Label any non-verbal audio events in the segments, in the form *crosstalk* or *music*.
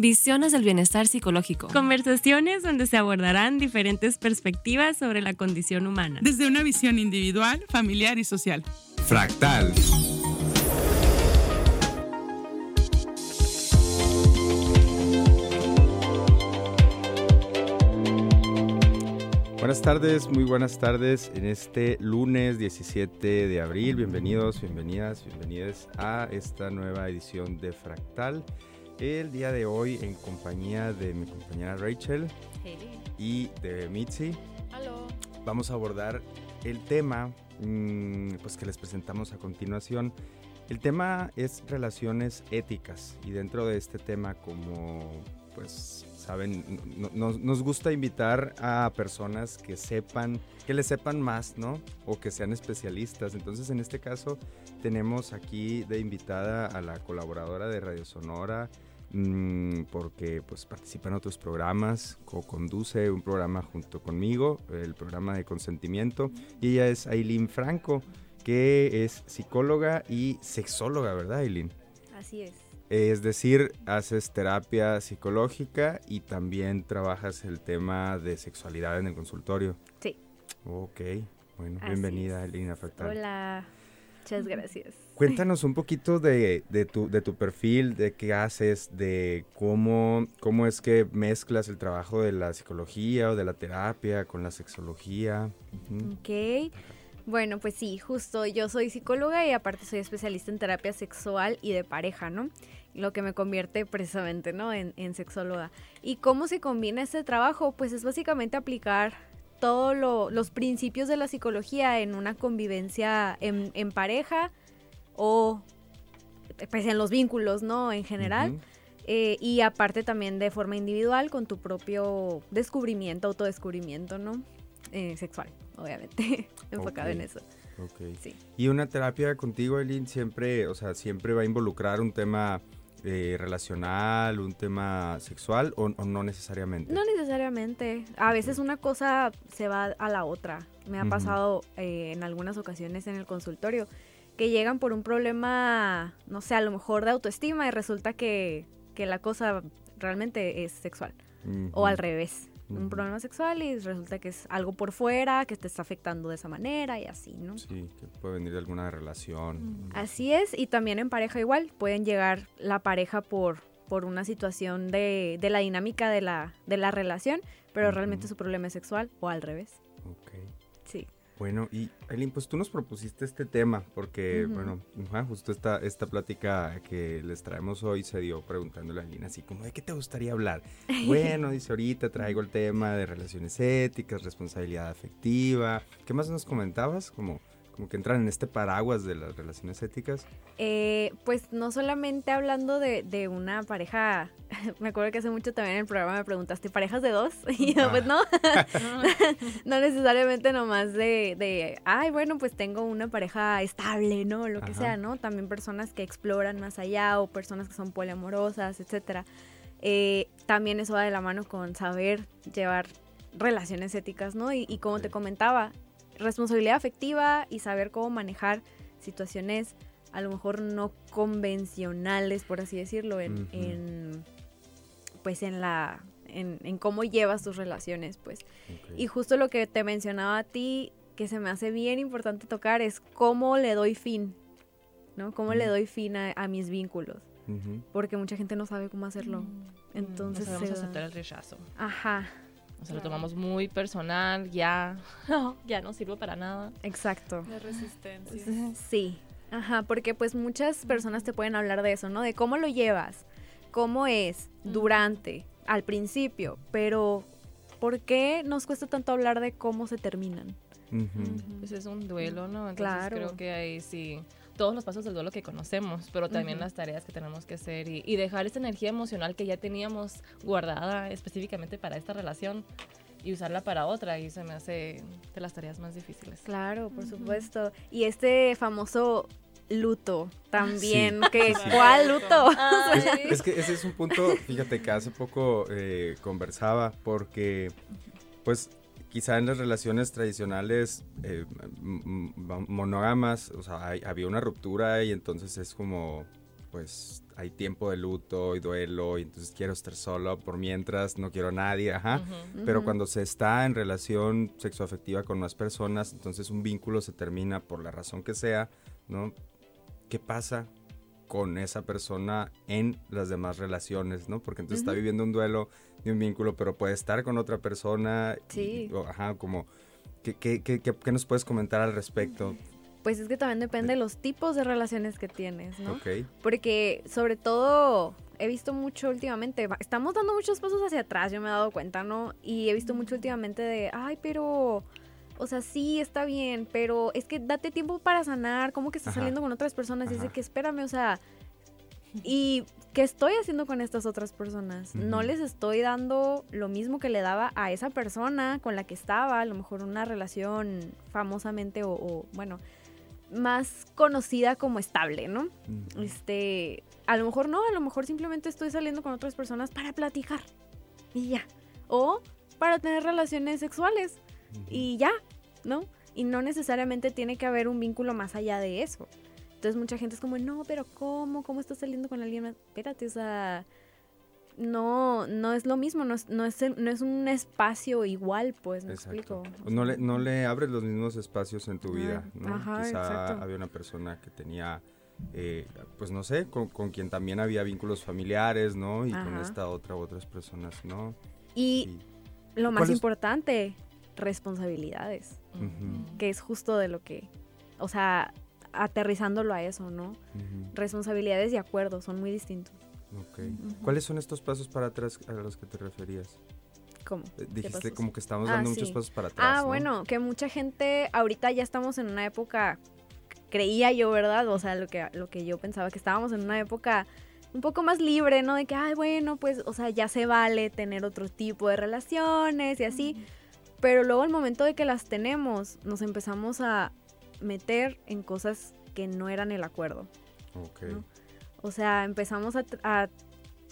Visiones del bienestar psicológico. Conversaciones donde se abordarán diferentes perspectivas sobre la condición humana. Desde una visión individual, familiar y social. Fractal. Buenas tardes, muy buenas tardes en este lunes 17 de abril. Bienvenidos, bienvenidas, bienvenidas a esta nueva edición de Fractal. El día de hoy en compañía de mi compañera Rachel y de Mitzi. Vamos a abordar el tema mm, pues que les presentamos a continuación. El tema es relaciones éticas y dentro de este tema como pues saben, nos gusta invitar a personas que sepan, que le sepan más, ¿no? O que sean especialistas. Entonces, en este caso, tenemos aquí de invitada a la colaboradora de Radio Sonora, porque pues participa en otros programas, co-conduce un programa junto conmigo, el programa de consentimiento, y ella es Aileen Franco, que es psicóloga y sexóloga, ¿verdad, Aileen? Así es. Es decir, haces terapia psicológica y también trabajas el tema de sexualidad en el consultorio. Sí. Ok, bueno, bienvenida, Elina Fractal. Hola, muchas gracias. Cuéntanos un *laughs* poquito de, tu, de tu perfil, de qué haces, de cómo, cómo es que mezclas el trabajo de la psicología o de la terapia con la sexología. Ok. Bueno, pues sí, justo yo soy psicóloga y aparte soy especialista en terapia sexual y de pareja, ¿no? Lo que me convierte precisamente, ¿no? En, sexóloga. ¿Y cómo se combina este trabajo? Pues es básicamente aplicar todos los principios de la psicología en una convivencia en, pareja o pues en los vínculos, ¿no? En general. Eh, y aparte también de forma individual con tu propio descubrimiento, autodescubrimiento, ¿no? Eh, sexual obviamente, *laughs* enfocado en eso. Ok. Sí. Y una terapia contigo, Eileen, siempre, o sea, siempre va a involucrar un tema eh, relacional, un tema sexual o, no necesariamente? No necesariamente. A veces una cosa se va a la otra. Me ha pasado eh, en algunas ocasiones en el consultorio que llegan por un problema, no sé, a lo mejor de autoestima y resulta que, que la cosa realmente es sexual. O al revés un problema sexual y resulta que es algo por fuera que te está afectando de esa manera y así, ¿no? Sí, que puede venir de alguna relación. Así es, y también en pareja igual, pueden llegar la pareja por, por una situación de, de la dinámica de la, de la relación, pero realmente su problema es sexual o al revés. Ok. Bueno, y Aileen, pues tú nos propusiste este tema, porque, bueno, justo esta, esta plática que les traemos hoy se dio preguntándole a Aileen así como, ¿de qué te gustaría hablar? *laughs* bueno, dice, ahorita traigo el tema de relaciones éticas, responsabilidad afectiva. ¿Qué más nos comentabas? Como como que entran en este paraguas de las relaciones éticas? Eh, pues no solamente hablando de, de, una pareja, *laughs* me acuerdo que hace mucho también en el programa me preguntaste, ¿parejas de dos? *laughs* Y yo, pues no, *laughs* no necesariamente nomás de, de, ay, bueno, pues tengo una pareja estable, ¿no? Lo que sea, ¿no? También personas que exploran más allá o personas que son poliamorosas, etcétera. Eh, también eso va de la mano con saber llevar relaciones éticas, ¿no? Y, y como te comentaba, responsabilidad afectiva y saber cómo manejar situaciones a lo mejor no convencionales, por así decirlo, en, pues en la en, cómo llevas tus relaciones, pues. Y justo lo que te mencionaba a ti, que se me hace bien importante tocar, es cómo le doy fin, ¿no? Cómo le doy fin a, mis vínculos. Porque mucha gente no sabe cómo hacerlo. Mm. Entonces. No sabemos aceptar el rechazo. Ajá. O sea, lo tomamos muy personal, ya, *laughs* no, ya no sirve para nada. Exacto. La resistencia. Sí, ajá, porque pues muchas personas te pueden hablar de eso, ¿no? De cómo lo llevas, cómo es, durante, al principio, pero ¿por qué nos cuesta tanto hablar de cómo se terminan? Pues es un duelo, ¿no? Entonces claro. creo que ahí sí todos los pasos del duelo que conocemos, pero también las tareas que tenemos que hacer y, dejar esa energía emocional que ya teníamos guardada específicamente para esta relación y usarla para otra y se me hace de las tareas más difíciles. Claro, por supuesto. Y este famoso luto también, que ¿cuál luto? *laughs* Es, que ese es un punto, fíjate que hace poco eh, conversaba porque pues quizá en las relaciones tradicionales eh, monógamas, o sea, había una ruptura y entonces es como pues hay tiempo de luto y duelo y entonces quiero estar solo por mientras, no quiero a nadie, ajá. Pero cuando se está en relación sexoafectiva con más personas, entonces un vínculo se termina por la razón que sea, ¿no? ¿Qué pasa con esa persona en las demás relaciones, ¿no? Porque entonces está viviendo un duelo de un vínculo, pero puede estar con otra persona. Sí. ajá, como, ¿qué, qué, qué, ¿qué, nos puedes comentar al respecto? Pues es que también depende de los tipos de relaciones que tienes, ¿no? Ok. Porque sobre todo he visto mucho últimamente, estamos dando muchos pasos hacia atrás, yo me he dado cuenta, ¿no? Y he visto mucho últimamente de, ay, pero o sea, sí, está bien, pero es que date tiempo para sanar, como que estás saliendo con otras personas y dice que espérame, o sea, ¿y qué estoy haciendo con estas otras personas? No les estoy dando lo mismo que le daba a esa persona con la que estaba, a lo mejor una relación famosamente o, bueno, más conocida como estable, ¿no? Este, a lo mejor no, a lo mejor simplemente estoy saliendo con otras personas para platicar y ya. O para tener relaciones sexuales y ya, ¿no? Y no necesariamente tiene que haber un vínculo más allá de eso. Entonces mucha gente es como, no, pero ¿cómo? ¿Cómo estás saliendo con alguien más? Espérate, o sea, no, no es lo mismo, no es, no es, no es un espacio igual, pues, me explico. no, le, no le abres los mismos espacios en tu vida, ¿no? Quizá había una persona que tenía, eh, pues no sé, con, quien también había vínculos familiares, ¿no? Y con esta otra u otras personas, ¿no? Y lo más importante, responsabilidades, que es justo de lo que, o sea, aterrizándolo a eso, ¿no? Responsabilidades y acuerdos son muy distintos. Ok. ¿Cuáles son estos pasos para atrás a los que te referías? ¿Cómo? Eh, dijiste como que estamos dando ah, muchos pasos para atrás. Ah, bueno, que mucha gente, ahorita ya estamos en una época, creía yo, ¿verdad? O sea, lo que, lo que yo pensaba, que estábamos en una época un poco más libre, ¿no? De que, ay, bueno, pues, o sea, ya se vale tener otro tipo de relaciones y así. Pero luego al momento de que las tenemos, nos empezamos a meter en cosas que no eran el acuerdo. O sea, empezamos a,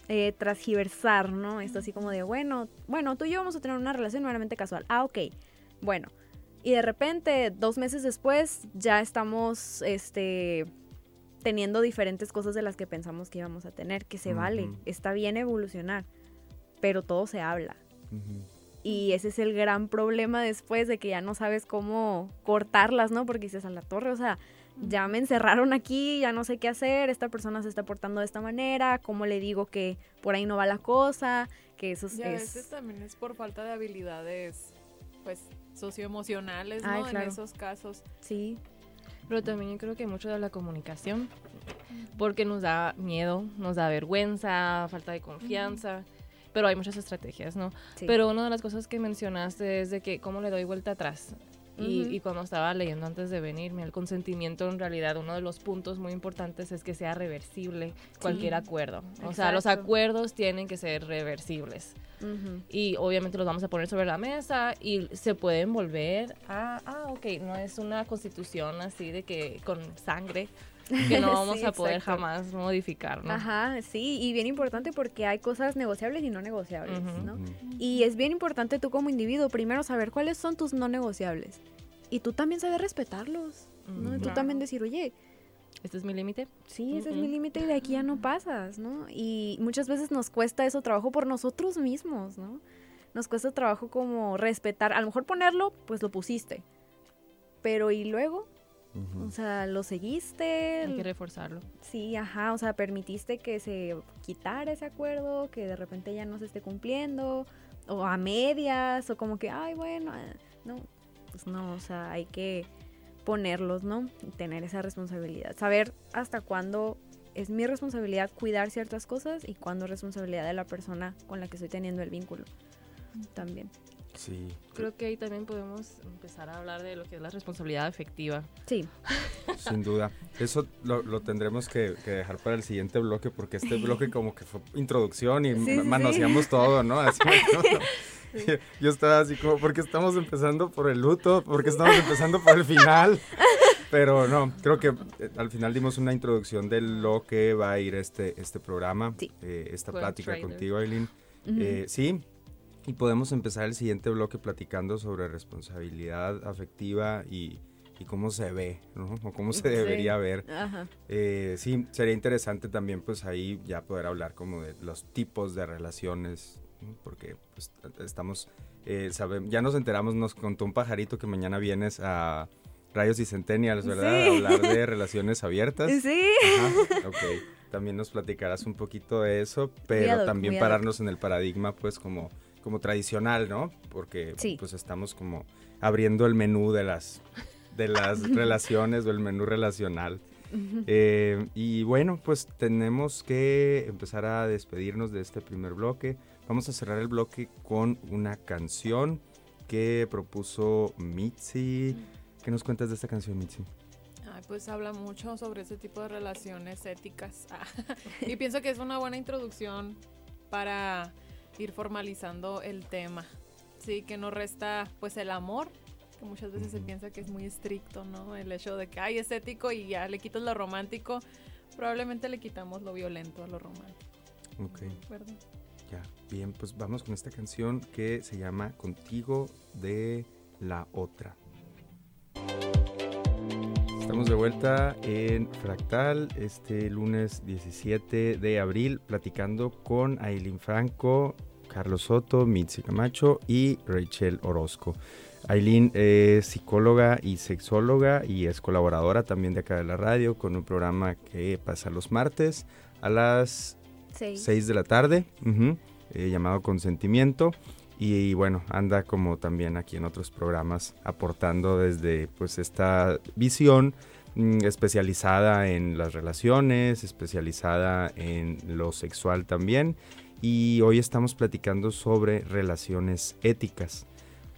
eh, transgiversar, ¿no? Esto así como de, bueno, bueno, tú y yo vamos a tener una relación meramente casual. Ah, ok. Bueno. Y de repente, dos meses después, ya estamos, este, teniendo diferentes cosas de las que pensamos que íbamos a tener, que se vale, está bien evolucionar, pero todo se habla. Y ese es el gran problema después de que ya no sabes cómo cortarlas, ¿no? Porque dices a la torre, o sea, ya me encerraron aquí, ya no sé qué hacer, esta persona se está portando de esta manera, ¿cómo le digo que por ahí no va la cosa? Que eso y a veces también es por falta de habilidades, pues, socioemocionales, ¿no? En esos casos. Sí. Pero también yo creo que mucho de la comunicación, porque nos da miedo, nos da vergüenza, falta de confianza pero hay muchas estrategias, ¿no? Pero una de las cosas que mencionaste es de que cómo le doy vuelta atrás. Y, cuando estaba leyendo antes de venirme, el consentimiento en realidad uno de los puntos muy importantes es que sea reversible cualquier acuerdo. O sea, los acuerdos tienen que ser reversibles. Y obviamente los vamos a poner sobre la mesa y se pueden volver a, ah, ok, no es una constitución así de que con sangre, que no *laughs* vamos a poder jamás modificar, ¿no? Ajá, sí, y bien importante porque hay cosas negociables y no negociables, ¿no? Y es bien importante tú como individuo primero saber cuáles son tus no negociables y tú también saber respetarlos, ¿no? Y tú también decir, oye, ¿este es mi límite? Sí, ese es mi límite y de aquí ya no pasas, ¿no? Y muchas veces nos cuesta eso trabajo por nosotros mismos, ¿no? Nos cuesta trabajo como respetar, a lo mejor ponerlo, pues lo pusiste, pero ¿y luego? O sea, lo seguiste. Hay que reforzarlo. Sí, ajá. O sea, permitiste que se quitara ese acuerdo, que de repente ya no se esté cumpliendo, o a medias, o como que, ay, bueno, eh, no. Pues no, o sea, hay que ponerlos, ¿no? Y tener esa responsabilidad. Saber hasta cuándo es mi responsabilidad cuidar ciertas cosas y cuándo es responsabilidad de la persona con la que estoy teniendo el vínculo. También. Sí. Creo que ahí también podemos empezar a hablar de lo que es la responsabilidad afectiva. Sí. Sin duda. Eso lo, tendremos que, dejar para el siguiente bloque porque este bloque como que fue introducción y manoseamos todo, ¿no? Así, *laughs* *laughs* Yo estaba así como, porque estamos empezando por el luto, porque estamos empezando por el final. Pero no, creo que eh, al final dimos una introducción de lo que va a ir este, este programa, eh, esta plática contigo, Aileen. Eh, sí, y podemos empezar el siguiente bloque platicando sobre responsabilidad afectiva y, y cómo se ve, ¿no? O cómo se *laughs* debería ver. Eh, sí, sería interesante también pues ahí ya poder hablar como de los tipos de relaciones, porque pues estamos, eh, ya nos enteramos, nos contó un pajarito que mañana vienes a Rayos y Centennials, ¿verdad? hablar de relaciones abiertas. *laughs* Sí. Ajá, ok. También nos platicarás un poquito de eso, pero también pararnos en el paradigma pues como, como tradicional, ¿no? Porque pues estamos como abriendo el menú de las de las *laughs* relaciones o el menú relacional. Eh, y bueno, pues tenemos que empezar a despedirnos de este primer bloque. Vamos a cerrar el bloque con una canción que propuso Mitzi. ¿Qué nos cuentas de esta canción, Mitzi? pues habla mucho sobre ese tipo de relaciones éticas. *laughs* y pienso que es una buena introducción para ir formalizando el tema. Sí, que no resta pues el amor, que muchas veces se piensa que es muy estricto, ¿no? El hecho de que, ay, es ético y ya le quitas lo romántico, probablemente le quitamos lo violento a lo romántico. Ok. Ya, bien, pues vamos con esta canción que se llama Contigo de la Otra. Estamos de vuelta en Fractal este lunes 17 de abril platicando con Aileen Franco, Carlos Soto, Mitzi Camacho y Rachel Orozco. Aileen es psicóloga y sexóloga y es colaboradora también de acá de la radio con un programa que pasa los martes a las 6, de la tarde, eh, llamado Consentimiento. Y, bueno, anda como también aquí en otros programas aportando desde pues esta visión mm, especializada en las relaciones, especializada en lo sexual también. Y hoy estamos platicando sobre relaciones éticas.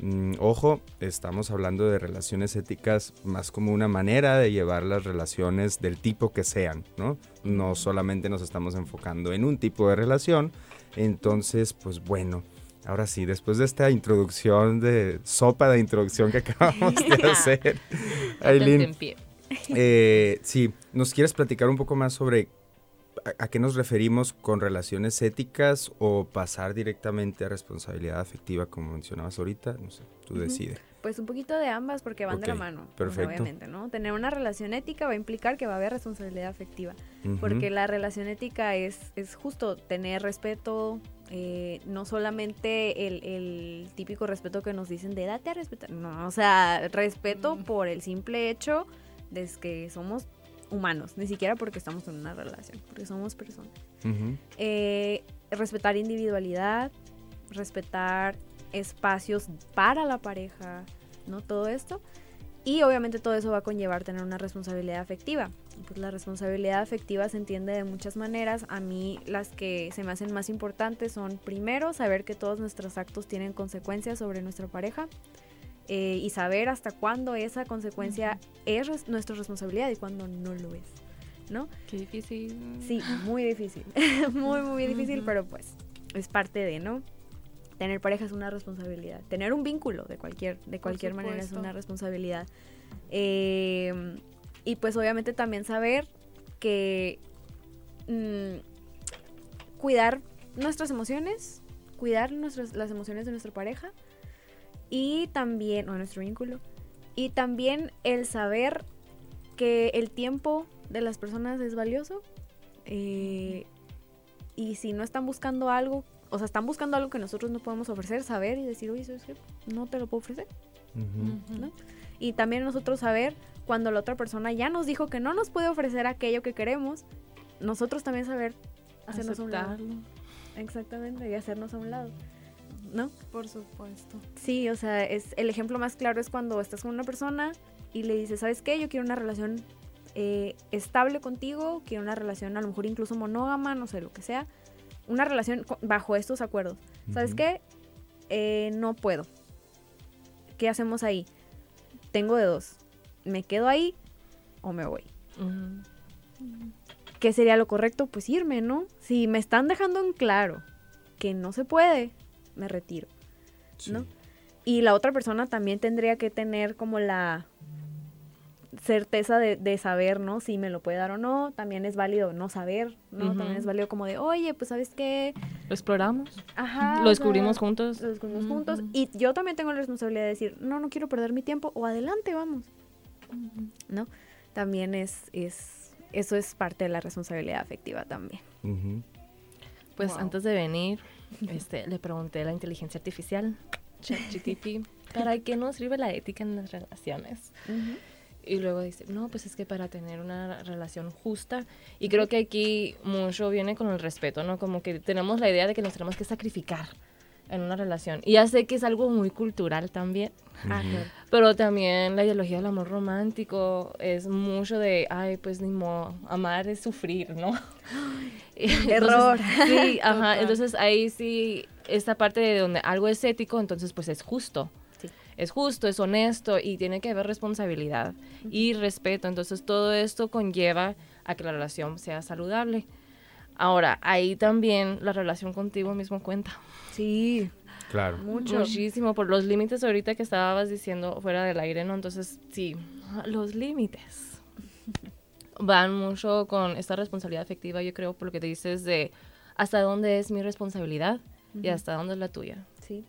Mm, ojo, estamos hablando de relaciones éticas más como una manera de llevar las relaciones del tipo que sean, ¿no? No solamente nos estamos enfocando en un tipo de relación. Entonces, pues bueno, ahora sí, después de esta introducción de sopa de introducción que acabamos de *laughs* hacer, Aileen, eh, sí, ¿nos quieres platicar un poco más sobre ¿A, qué nos referimos con relaciones éticas o pasar directamente a responsabilidad afectiva, como mencionabas ahorita? No sé, tú decides. Pues un poquito de ambas porque van de la mano. Perfecto. obviamente, ¿no? Tener una relación ética va a implicar que va a haber responsabilidad afectiva. Porque la relación ética es, es justo tener respeto, eh, no solamente el, el, típico respeto que nos dicen de date a respetar. No, o sea, respeto por el simple hecho de que somos humanos, ni siquiera porque estamos en una relación, porque somos personas. Eh, respetar individualidad, respetar espacios para la pareja, ¿no? Todo esto. Y obviamente todo eso va a conllevar tener una responsabilidad afectiva. Pues la responsabilidad afectiva se entiende de muchas maneras. A mí las que se me hacen más importantes son primero saber que todos nuestros actos tienen consecuencias sobre nuestra pareja. Eh, y saber hasta cuándo esa consecuencia es nuestra responsabilidad y cuándo no lo es, ¿no? Qué difícil. Sí, muy difícil, *laughs* muy, muy difícil, pero pues es parte de, ¿no? Tener pareja es una responsabilidad, tener un vínculo de cualquier, de cualquier manera es una responsabilidad. Eh, y pues obviamente también saber que mm, cuidar nuestras emociones, cuidar nuestras, las emociones de nuestra pareja, y también, o nuestro vínculo, y también el saber que el tiempo de las personas es valioso. Eh, y si no están buscando algo, o sea, están buscando algo que nosotros no podemos ofrecer, saber y decir, oye, ¿sabes qué? No te lo puedo ofrecer. Y también nosotros saber cuando la otra persona ya nos dijo que no nos puede ofrecer aquello que queremos, nosotros también saber hacernos a un lado. Exactamente, y hacernos a un lado. ¿no? Por supuesto. Sí, o sea, es el ejemplo más claro es cuando estás con una persona y le dices, ¿sabes qué? Yo quiero una relación eh, estable contigo, quiero una relación a lo mejor incluso monógama, no sé, lo que sea. Una relación bajo estos acuerdos. ¿Sabes qué? Eh, no puedo. ¿Qué hacemos ahí? Tengo de dos. ¿Me quedo ahí o me voy? ¿Qué sería lo correcto? Pues irme, ¿no? Si me están dejando en claro que no se puede, me retiro, ¿no? Y la otra persona también tendría que tener como la certeza de, saber, ¿no? Si me lo puede dar o no. También es válido no saber, ¿no? También es válido como de, oye, pues ¿sabes qué? Lo exploramos. Ajá. Lo descubrimos juntos. Lo descubrimos juntos. Y yo también tengo la responsabilidad de decir, no, no quiero perder mi tiempo o adelante, vamos. ¿No? También es, es, eso es parte de la responsabilidad afectiva también. Pues antes de venir, este, le pregunté a la inteligencia artificial, ChatGTP, *laughs* ¿para qué nos sirve la ética en las relaciones? Y luego dice, no, pues es que para tener una relación justa, y creo que aquí mucho viene con el respeto, ¿no? Como que tenemos la idea de que nos tenemos que sacrificar en una relación. Y ya sé que es algo muy cultural también. Pero también la ideología del amor romántico es mucho de, ay, pues ni modo, amar es sufrir, ¿no? *gasps* Error. sí, ajá. Entonces ahí sí, esta parte de donde algo es ético, entonces pues es justo. Es justo, es honesto y tiene que haber responsabilidad y respeto. Entonces todo esto conlleva a que la relación sea saludable. Ahora, ahí también la relación contigo mismo cuenta. Sí. Claro. Mucho. Muchísimo, por los límites ahorita que estabas diciendo fuera del aire, ¿no? Entonces, sí, los límites van mucho con esta responsabilidad afectiva, yo creo, por lo que te dices de hasta dónde es mi responsabilidad y hasta dónde es la tuya. Sí.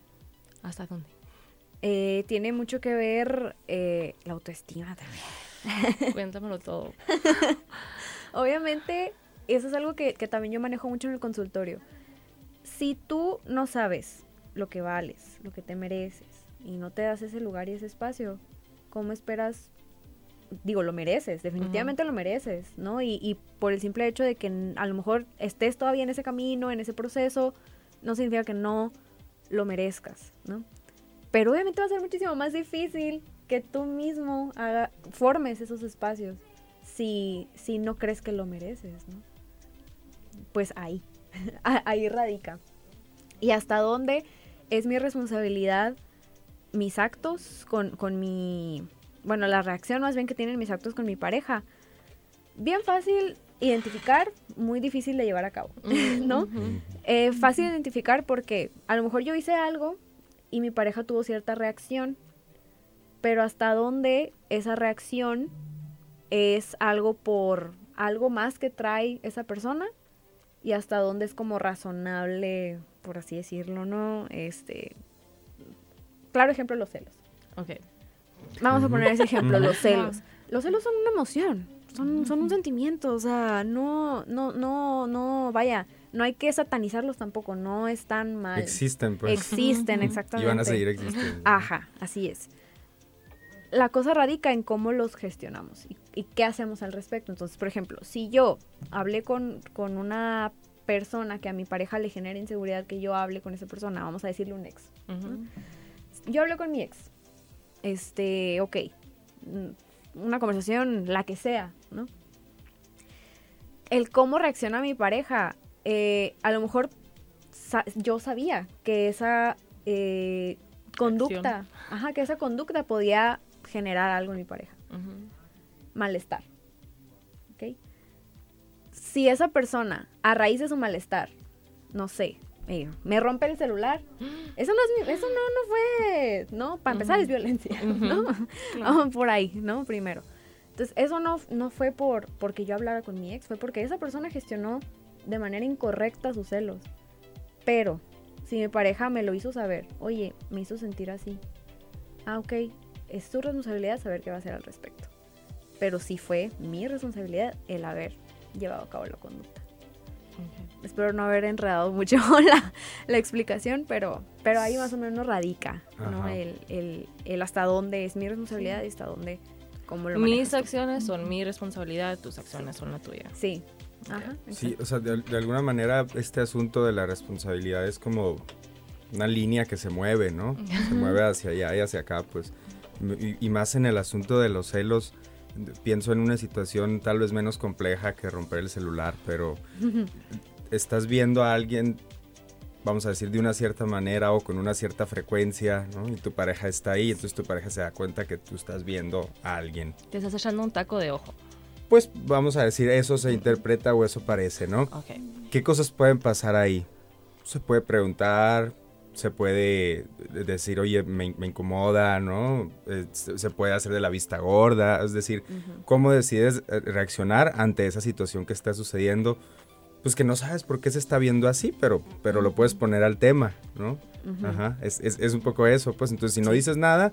¿Hasta dónde? Eh, tiene mucho que ver eh, la autoestima también. Cuéntamelo todo. *laughs* Obviamente, eso es algo que, que también yo manejo mucho en el consultorio. Si tú no sabes lo que vales, lo que te mereces, y no te das ese lugar y ese espacio, ¿cómo esperas? Digo, lo mereces, definitivamente lo mereces, ¿no? Y, y, por el simple hecho de que a lo mejor estés todavía en ese camino, en ese proceso, no significa que no lo merezcas, ¿no? Pero obviamente va a ser muchísimo más difícil que tú mismo haga, formes esos espacios si, si no crees que lo mereces, ¿no? Pues ahí, *laughs* ahí radica. Y hasta dónde es mi responsabilidad mis actos con, con mi, bueno, la reacción más bien que tienen mis actos con mi pareja. Bien fácil identificar, muy difícil de llevar a cabo, *laughs* ¿no? Eh, fácil identificar porque a lo mejor yo hice algo y mi pareja tuvo cierta reacción, pero hasta dónde esa reacción es algo por algo más que trae esa persona y hasta dónde es como razonable, por así decirlo, ¿no? Este, claro ejemplo, los celos. Ok. Vamos a poner ese ejemplo, los celos. Los celos son una emoción, son, son un sentimiento, o sea, no, no, no, no, vaya, no hay que satanizarlos tampoco, no es tan mal. Existen, pues. Existen, exactamente. Y van a seguir existiendo. Ajá, así es. La cosa radica en cómo los gestionamos y, y qué hacemos al respecto. Entonces, por ejemplo, si yo hablé con, con una persona que a mi pareja le genera inseguridad que yo hable con esa persona, vamos a decirle un ex. Uh -huh. Yo hablé con mi ex. Este, ok, una conversación, la que sea, ¿no? El cómo reacciona mi pareja, eh, a lo mejor sa yo sabía que esa eh, conducta, ajá, que esa conducta podía generar algo en mi pareja. Uh -huh. Malestar. ¿Ok? Si esa persona, a raíz de su malestar, no sé, me rompe el celular, *gasps* eso no es mi, eso no, no fue, no, para empezar uh -huh. es violencia, uh *laughs* -huh. ¿no? *laughs* Por ahí, ¿no? Primero. Entonces, eso no, no fue por porque yo hablara con mi ex, fue porque esa persona gestionó de manera incorrecta sus celos. Pero, si mi pareja me lo hizo saber, oye, me hizo sentir así. Ah, ok, es tu responsabilidad saber qué va a hacer al respecto. Pero sí fue mi responsabilidad el haber llevado a cabo la conducta. Okay. Espero no haber enredado mucho *laughs* la, la, explicación, pero, pero ahí más o menos radica ¿no? el, el, el, hasta dónde es mi responsabilidad sí. y hasta dónde, cómo lo Mis acciones son mi responsabilidad, tus acciones son la tuya. Sí. Ajá, sí, o sea, de, de, alguna manera este asunto de la responsabilidad es como una línea que se mueve, ¿no? Se mueve hacia allá y hacia acá, pues. Y, y más en el asunto de los celos, pienso en una situación tal vez menos compleja que romper el celular, pero *laughs* estás viendo a alguien, vamos a decir, de una cierta manera o con una cierta frecuencia, ¿no? Y tu pareja está ahí, entonces tu pareja se da cuenta que tú estás viendo a alguien. Te estás echando un taco de ojo. Pues vamos a decir, eso se interpreta o eso parece, ¿no? Okay. ¿Qué cosas pueden pasar ahí? Se puede preguntar, se puede decir, oye, me, me incomoda, ¿no? Eh, se puede hacer de la vista gorda, es decir, uh -huh. ¿cómo decides eh, reaccionar ante esa situación que está sucediendo? Pues que no sabes por qué se está viendo así, pero, pero lo puedes poner al tema, ¿no? Uh -huh. Ajá, es, es, es, un poco eso, pues entonces si no sí. dices nada,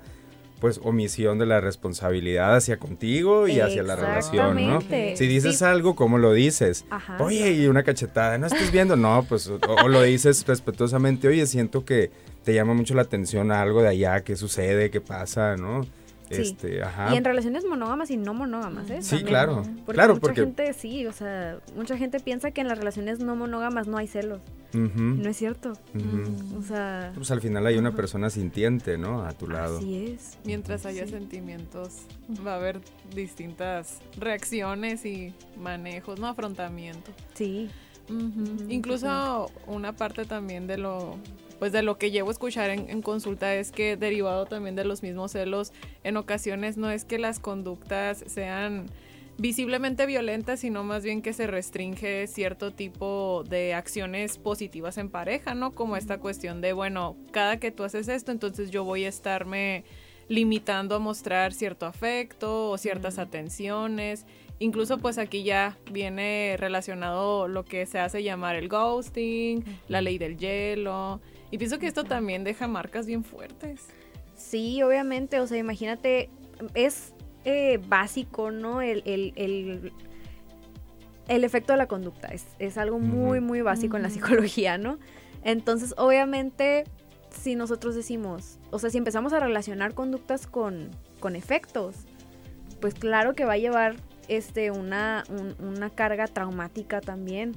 pues omisión de la responsabilidad hacia contigo y hacia la relación, ¿no? Si dices algo, ¿cómo lo dices? Oye, y una cachetada, ¿no estás viendo? No, pues, o, lo dices respetuosamente, oye, siento que te llama mucho la atención algo de allá, qué sucede, qué pasa, ¿no? Este, y en relaciones monógamas y no monógamas, ¿eh? Sí, claro. Porque claro, mucha gente, sí, o sea, mucha gente piensa que en las relaciones no monógamas no hay celos. No es cierto. O sea... Pues al final hay una persona sintiente, ¿no? A tu lado. Así es. Mientras haya sentimientos, va a haber distintas reacciones y manejos, ¿no? Afrontamiento. Sí. Incluso una parte también de lo pues de lo que llevo a escuchar en, consulta es que derivado también de los mismos celos, en ocasiones no es que las conductas sean visiblemente violentas, sino más bien que se restringe cierto tipo de acciones positivas en pareja, ¿no? Como esta cuestión de, bueno, cada que tú haces esto, entonces yo voy a estarme limitando a mostrar cierto afecto o ciertas atenciones. Incluso pues aquí ya viene relacionado lo que se hace llamar el ghosting, la ley del hielo, y pienso que esto también deja marcas bien fuertes. Sí, obviamente, o sea, imagínate, es eh, básico, ¿no? El, el, efecto de la conducta, es, algo muy, muy básico en la psicología, ¿no? Entonces, obviamente, si nosotros decimos, o sea, si empezamos a relacionar conductas con, con efectos, pues claro que va a llevar este, una, una carga traumática también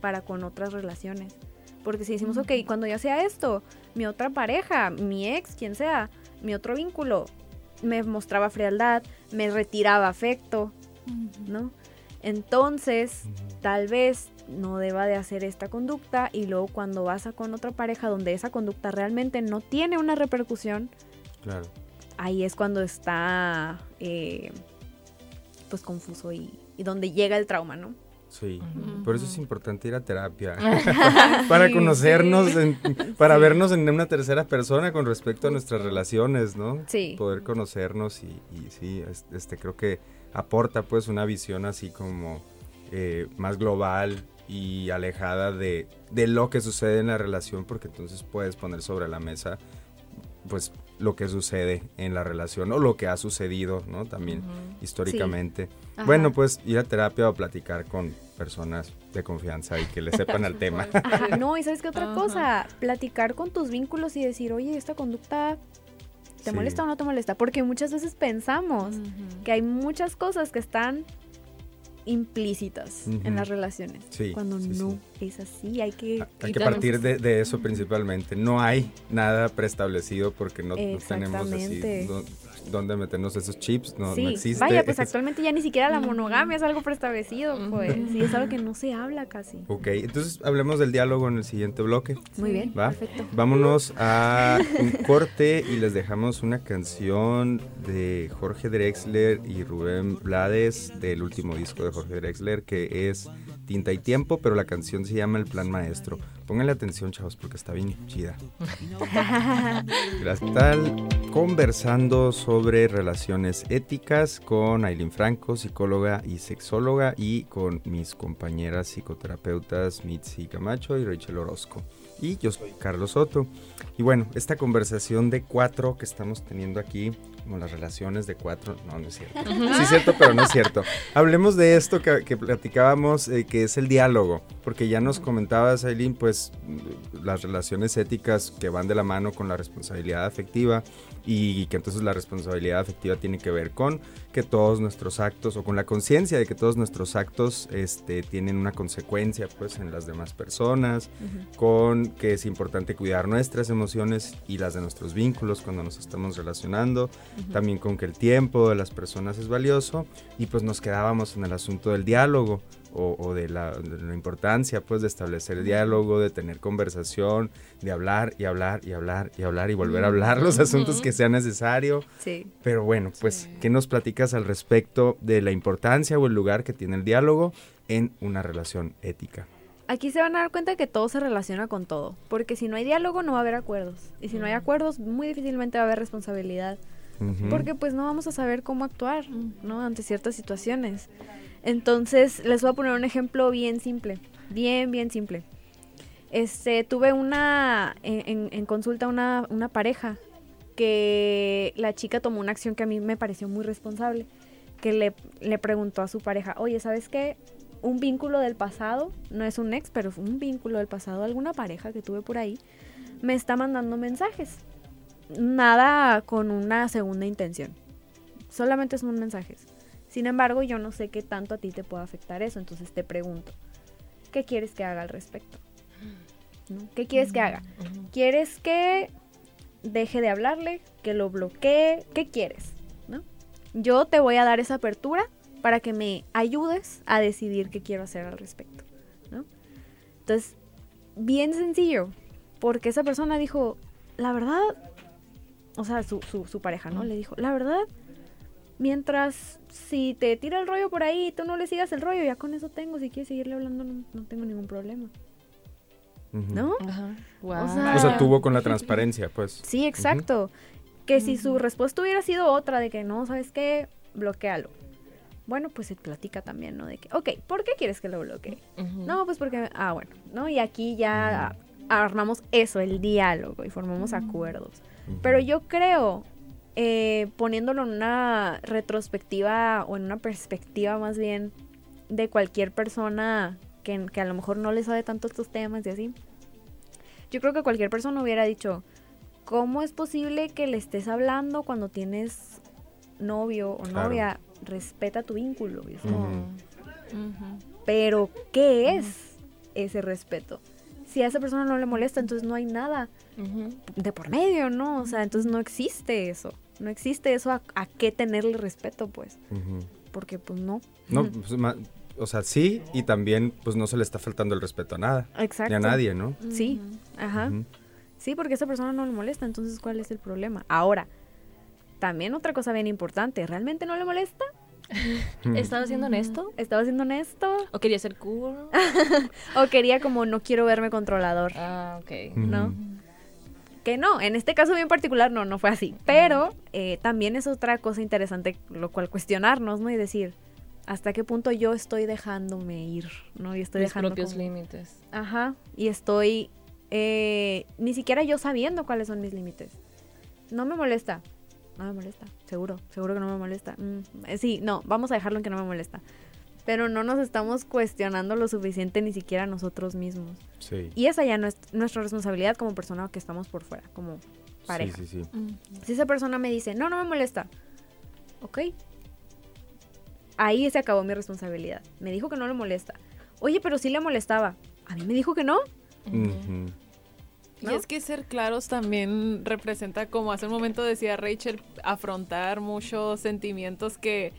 para con otras relaciones. Porque si decimos, ok, cuando yo hacía esto, mi otra pareja, mi ex, quien sea, mi otro vínculo, me mostraba frialdad, me retiraba afecto, ¿no? Entonces, tal vez no deba de hacer esta conducta y luego cuando vas a con otra pareja donde esa conducta realmente no tiene una repercusión, claro. ahí es cuando está eh, pues confuso y donde llega el trauma, ¿no? Sí, por eso es importante ir a terapia, *laughs* *laughs* para conocernos, para vernos en una tercera persona con respecto a nuestras relaciones, ¿no? Sí. Poder conocernos y, y sí, este creo que aporta pues una visión así como eh, más global y alejada de, de lo que sucede en la relación, porque entonces puedes poner sobre la mesa pues lo que sucede en la relación o lo que ha sucedido, ¿no? También históricamente. Bueno, pues ir a terapia o platicar con personas de confianza y que le sepan al tema. *laughs* no, y sabes qué otra cosa, platicar con tus vínculos y decir, oye, esta conducta ¿Te molesta o no te molesta? Porque muchas veces pensamos que hay muchas cosas que están implícitas en las relaciones. cuando no es así, hay que... Hay que partir de, eso principalmente. No hay nada preestablecido porque no, no tenemos así dónde meternos esos chips, no, existe. Vaya, pues actualmente ya ni siquiera la monogamia es algo preestablecido, pues. Sí, es algo que no se habla casi. Ok, entonces hablemos del diálogo en el siguiente bloque. Muy bien, perfecto. Vámonos a un *laughs* corte y les dejamos una canción de Jorge Drexler y Rubén Blades del último disco de Jorge Drexler que es Tinta y Tiempo, pero la canción se llama El Plan Maestro. Pónganle atención, chavos, porque está bien chida. *laughs* Tal conversando sobre relaciones éticas con Aileen Franco, psicóloga y sexóloga, y con mis compañeras psicoterapeutas Mitzi Camacho y Rachel Orozco. Y yo soy Carlos Soto. Y bueno, esta conversación de cuatro que estamos teniendo aquí como las relaciones de cuatro. No, no es cierto. *laughs* Sí es cierto, pero no es cierto. Hablemos de esto que, platicábamos, eh, que es el diálogo, porque ya nos comentabas, Aileen, pues las relaciones éticas que van de la mano con la responsabilidad afectiva y que entonces la responsabilidad afectiva tiene que ver con que todos nuestros actos o con la conciencia de que todos nuestros actos este, tienen una consecuencia pues en las demás personas, con que es importante cuidar nuestras emociones y las de nuestros vínculos cuando nos estamos relacionando, también con que el tiempo de las personas es valioso y pues nos quedábamos en el asunto del diálogo o, de, la, importancia pues de establecer diálogo, de tener conversación, de hablar y hablar y hablar y hablar y volver a hablar los asuntos que sea necesario. Sí. Pero bueno, pues, ¿qué nos platicas al respecto de la importancia o el lugar que tiene el diálogo en una relación ética? Aquí se van a dar cuenta que todo se relaciona con todo, porque si no hay diálogo no va a haber acuerdos, y si no hay acuerdos muy difícilmente va a haber responsabilidad porque pues no vamos a saber cómo actuar, ¿no? Ante ciertas situaciones. Entonces, les voy a poner un ejemplo bien simple, bien, bien simple. Este, tuve una, en, consulta una, una pareja que la chica tomó una acción que a mí me pareció muy responsable, que le, le preguntó a su pareja, oye, ¿sabes qué? Un vínculo del pasado, no es un ex, pero un vínculo del pasado, alguna pareja que tuve por ahí, me está mandando mensajes. Nada con una segunda intención. Solamente son mensajes. Sin embargo, yo no sé qué tanto a ti te puede afectar eso, entonces te pregunto, ¿qué quieres que haga al respecto? ¿Qué quieres que haga? ¿Quieres que deje de hablarle, que lo bloquee? ¿Qué quieres? ¿No? Yo te voy a dar esa apertura para que me ayudes a decidir qué quiero hacer al respecto. ¿no? Entonces, bien sencillo, porque esa persona dijo, la verdad, o sea, su, su, pareja, ¿no? Le dijo, la verdad, mientras si te tira el rollo por ahí y tú no le sigas el rollo, ya con eso tengo, si quieres seguirle hablando, no tengo ningún problema. ¿no? O, sea, tuvo con la *laughs* transparencia, pues. Sí, exacto. Que si su respuesta hubiera sido otra, de que no, ¿sabes qué? Bloquealo. Bueno, pues se platica también, ¿no? De que, ok, ¿por qué quieres que lo bloquee? No, pues porque, ah, bueno, ¿no? Y aquí ya armamos eso, el diálogo, y formamos acuerdos. Pero yo creo, eh, poniéndolo en una retrospectiva o en una perspectiva más bien de cualquier persona que, a lo mejor no le sabe tanto estos temas y así. Yo creo que cualquier persona hubiera dicho, ¿cómo es posible que le estés hablando cuando tienes novio o novia? Respeta tu vínculo. Pero, ¿qué es ese respeto? Si a esa persona no le molesta, entonces no hay nada de por medio, ¿no? O sea, entonces no existe eso. No existe eso a, qué tenerle respeto, pues. Porque, pues, no. No, pues, o sea, sí, y también pues no se le está faltando el respeto a nada. Exacto. Ni a nadie, ¿no? Sí, ajá. Sí, porque a esa persona no le molesta, entonces ¿cuál es el problema? Ahora, también otra cosa bien importante, ¿realmente no le molesta? *laughs* ¿Estaba siendo honesto? ¿Estaba siendo honesto? ¿O quería ser cool? *laughs* ¿O quería como no quiero verme controlador? Ah, ok. ¿No? Que no, en este caso bien particular no, no fue así. Pero eh, también es otra cosa interesante, lo cual cuestionarnos, ¿no? Y decir, hasta qué punto yo estoy dejándome ir, ¿no? Y estoy Mis dejando propios límites. Ajá, y estoy eh, ni siquiera yo sabiendo cuáles son mis límites. No me molesta, no me molesta, seguro, seguro que no me molesta. Mm, eh, sí, no, vamos a dejarlo en que no me molesta. Pero no nos estamos cuestionando lo suficiente ni siquiera nosotros mismos. Sí. Y esa ya no es nuestra responsabilidad como persona que estamos por fuera, como pareja. Sí, sí, sí. Si esa persona me dice, no, no me molesta, ok, ahí se acabó mi responsabilidad. Me dijo que no le molesta. Oye, pero sí le molestaba. A mí me dijo que no. Y es que ser claros también representa, como hace un momento decía Rachel, afrontar muchos sentimientos que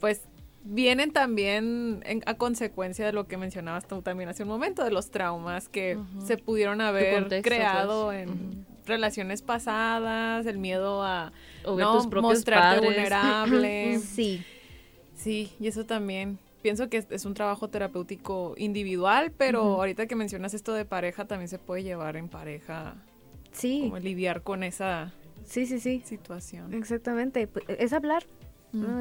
pues vienen también a consecuencia de lo que mencionabas tú también hace un momento, de los traumas que se pudieron haber pues. creado en relaciones pasadas, el miedo a no, mostrarte vulnerable. *laughs* sí. Sí, y eso también. Pienso que es, un trabajo terapéutico individual, pero ahorita que mencionas esto de pareja, también se puede llevar en pareja. Sí. Como lidiar con esa sí, sí, sí. situación. Exactamente. Es hablar,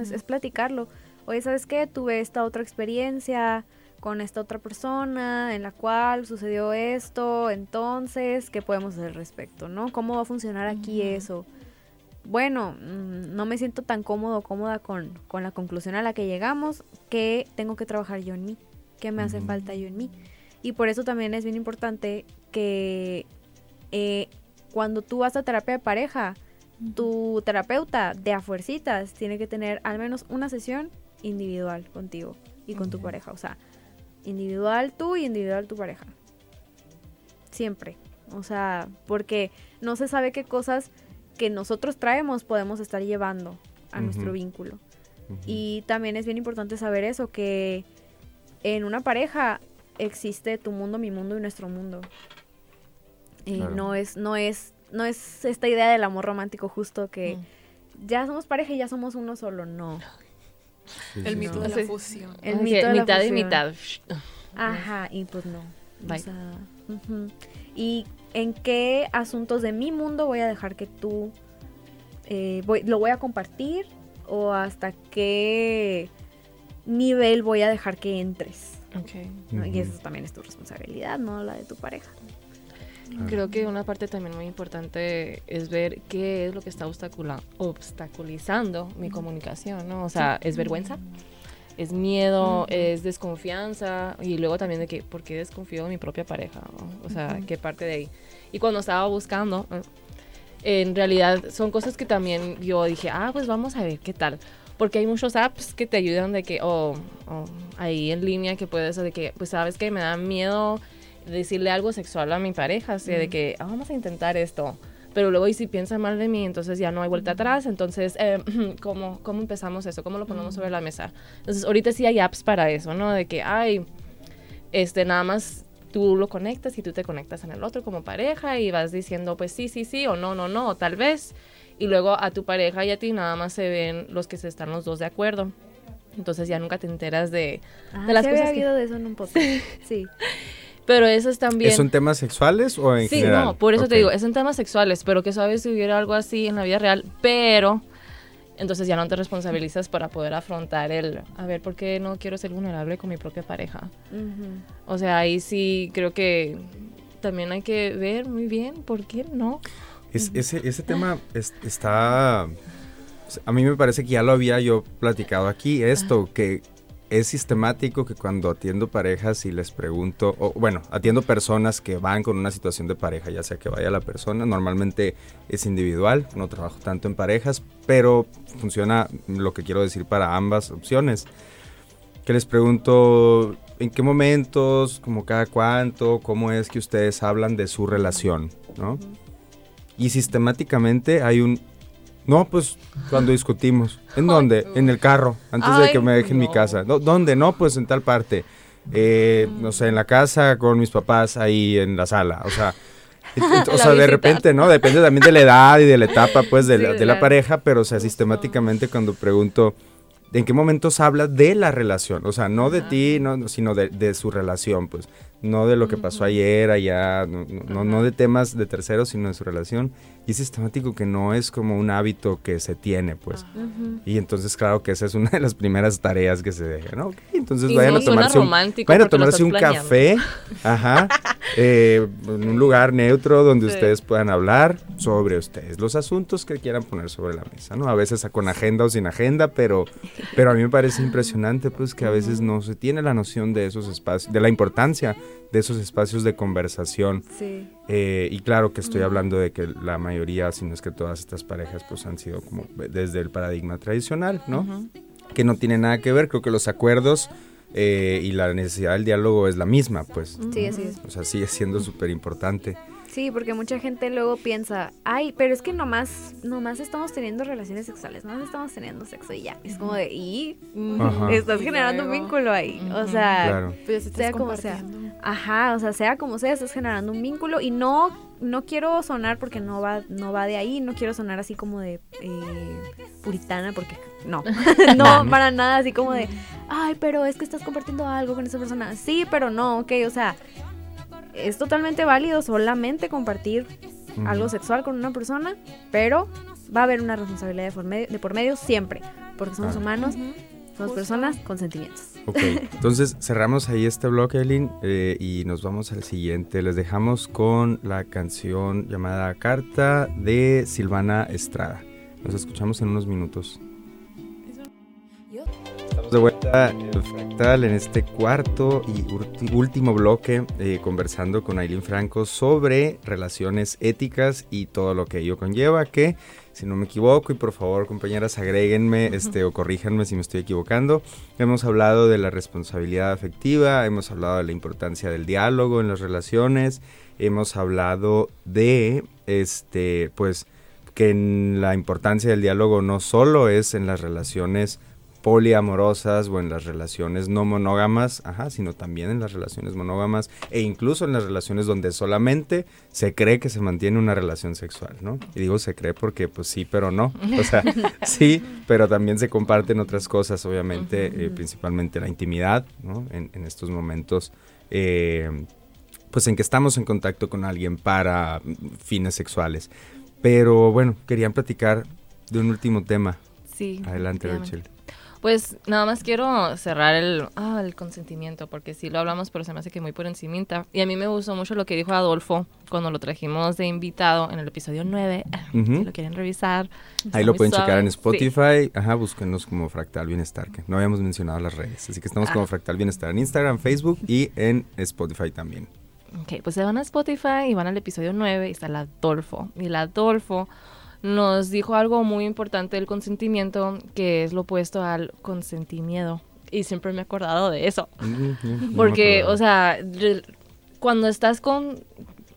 es, platicarlo. Oye, ¿sabes qué? Tuve esta otra experiencia con esta otra persona en la cual sucedió esto, entonces, ¿qué podemos hacer al respecto? ¿No? ¿Cómo va a funcionar aquí eso? bueno, mm, no me siento tan cómodo o cómoda con, la conclusión a la que llegamos, que tengo que trabajar yo en mí, que me hace falta yo en mí. Y por eso también es bien importante que eh, cuando tú vas a terapia de pareja, tu terapeuta de a fuercitas tiene que tener al menos una sesión individual contigo y con tu pareja. O sea, individual tú y individual tu pareja. Siempre. O sea, porque no se sabe qué cosas que nosotros traemos podemos estar llevando a nuestro vínculo. Y también es bien importante saber eso, que en una pareja existe tu mundo, mi mundo y nuestro mundo. Y no es, no es, no es esta idea del amor romántico justo que ya somos pareja y ya somos uno solo, no. El mito de la fusión. El mito de mitad y mitad. Ajá, y pues no. Y en qué asuntos de mi mundo voy a dejar que tú eh, lo voy a compartir o hasta qué nivel voy a dejar que entres. Y eso también es tu responsabilidad, no la de tu pareja. Creo que una parte también muy importante es ver qué es lo que está obstaculizando mi comunicación, ¿no? O sea, ¿es vergüenza? ¿Es miedo? ¿Es desconfianza? Y luego también de que, ¿por qué desconfío de mi propia pareja? O sea, ¿qué parte de ahí? Y cuando estaba buscando, en realidad son cosas que también yo dije, ah, pues vamos a ver qué tal. Porque hay muchos apps que te ayudan de que, o ahí en línea que puedes, de que, pues sabes que me da miedo decirle algo sexual a mi pareja, así de que ah, vamos a intentar esto. Pero luego, y si piensa mal de mí, entonces ya no hay vuelta atrás. Entonces, eh, *clears throat* ¿cómo, ¿cómo empezamos eso? ¿Cómo lo ponemos sobre la mesa? Entonces, ahorita sí hay apps para eso, ¿no? De que, ay, este, nada más tú lo conectas y tú te conectas en el otro como pareja y vas diciendo, pues sí, sí, sí, o no, no, no, o tal vez. Y luego a tu pareja y a ti nada más se ven los que se están los dos de acuerdo. Entonces ya nunca te enteras de, de las cosas. Había de eso en un podcast. *laughs* Sí. Pero eso es también... ¿Son temas sexuales o en general? Sí, no, por eso te digo, es en temas sexuales, pero que sabes si hubiera algo así en la vida real, pero entonces ya no te responsabilizas para poder afrontar el, a ver, ¿por qué no quiero ser vulnerable con mi propia pareja? O sea, ahí sí creo que también hay que ver muy bien por qué no. Es, ese, ese tema está... A mí me parece que ya lo había yo platicado aquí, esto, que es sistemático que cuando atiendo parejas y les pregunto, o bueno, atiendo personas que van con una situación de pareja, ya sea que vaya la persona, normalmente es individual, no trabajo tanto en parejas, pero funciona lo que quiero decir para ambas opciones. Que les pregunto en qué momentos, como cada cuánto, cómo es que ustedes hablan de su relación, ¿no? Y sistemáticamente hay un no, pues cuando discutimos. ¿En dónde? En el carro, antes de que me dejen mi casa. ¿Dónde? No, pues en tal parte. Eh, no sé, en la casa con mis papás ahí en la sala. O sea, *laughs* o sea, de repente, ¿no? Depende también de la edad y de la etapa, pues, de, la, de la pareja, pero, o sea, sistemáticamente cuando pregunto, ¿en qué momentos habla de la relación? O sea, no de ti, no, sino de, de, su relación, pues no de lo que pasó ayer, allá, no, no, de temas de terceros, sino de su relación. Y es sistemático que no es como un hábito que se tiene, pues. Y entonces, claro que esa es una de las primeras tareas que se deja, ¿no? entonces vayan, a tomarse un, vayan a tomarse un café, *laughs* ajá, eh, en un lugar neutro donde ustedes puedan hablar sobre ustedes, los asuntos que quieran poner sobre la mesa, ¿no? A veces con agenda o sin agenda, pero, pero a mí me parece impresionante, pues, que a veces no se tiene la noción de esos espacios, de la importancia de esos espacios de conversación. Eh, y claro que estoy hablando de que la mayoría, si no es que todas estas parejas, pues han sido como desde el paradigma tradicional, ¿no? Que no tiene nada que ver, creo que los acuerdos eh, y la necesidad del diálogo es la misma, pues. Sí, así es. O sea, sigue siendo súper importante. Sí, porque mucha gente luego piensa, ay, pero es que nomás, nomás estamos teniendo relaciones sexuales, nomás estamos teniendo sexo y ya. Es como de, y estás generando un vínculo ahí. O sea, pues, sea como sea. Ajá, o sea, sea como sea, estás generando un vínculo y no, no quiero sonar porque no va, no va de ahí, no quiero sonar así como de eh, puritana porque no, *laughs* *laughs* no, para nada, así como de, ay, pero es que estás compartiendo algo con esa persona. Sí, pero no, ok, o sea, es totalmente válido solamente compartir algo sexual con una persona, pero va a haber una responsabilidad de por medio, de por medio siempre, porque somos humanos, somos personas con sentimientos. Ok, entonces cerramos ahí este bloque, Eileen, eh, y nos vamos al siguiente. Les dejamos con la canción llamada Carta de Silvana Estrada. Nos escuchamos en unos minutos de vuelta en Fractal en este cuarto y último bloque eh, conversando con Aileen Franco sobre relaciones éticas y todo lo que ello conlleva que si no me equivoco y por favor compañeras agréguenme este, o corríjanme si me estoy equivocando hemos hablado de la responsabilidad afectiva hemos hablado de la importancia del diálogo en las relaciones hemos hablado de este pues que la importancia del diálogo no solo es en las relaciones poliamorosas o en las relaciones no monógamas, ajá, sino también en las relaciones monógamas e incluso en las relaciones donde solamente se cree que se mantiene una relación sexual, ¿no? Y digo se cree porque pues sí, pero no. O sea, *laughs* sí, pero también se comparten otras cosas, obviamente, eh, principalmente la intimidad, ¿no? En, estos momentos, eh, pues en que estamos en contacto con alguien para fines sexuales. Pero bueno, querían platicar de un último tema. Sí. Adelante, Rachel. Pues nada más quiero cerrar el, ah, el consentimiento, porque sí lo hablamos, pero se me hace que muy por encimita. Y a mí me gustó mucho lo que dijo Adolfo cuando lo trajimos de invitado en el episodio 9. Si lo quieren revisar. Ahí lo pueden checar en Spotify. Ajá, búsquenos como Fractal Bienestar, que no habíamos mencionado las redes. Así que estamos como ah. Fractal Bienestar en Instagram, Facebook y en Spotify también. Ok, pues se van a Spotify y van al episodio 9 y está el Adolfo. Y el Adolfo nos dijo algo muy importante del consentimiento, que es lo opuesto al consentimiento. Y siempre me he acordado de eso. Porque, o sea, cuando estás con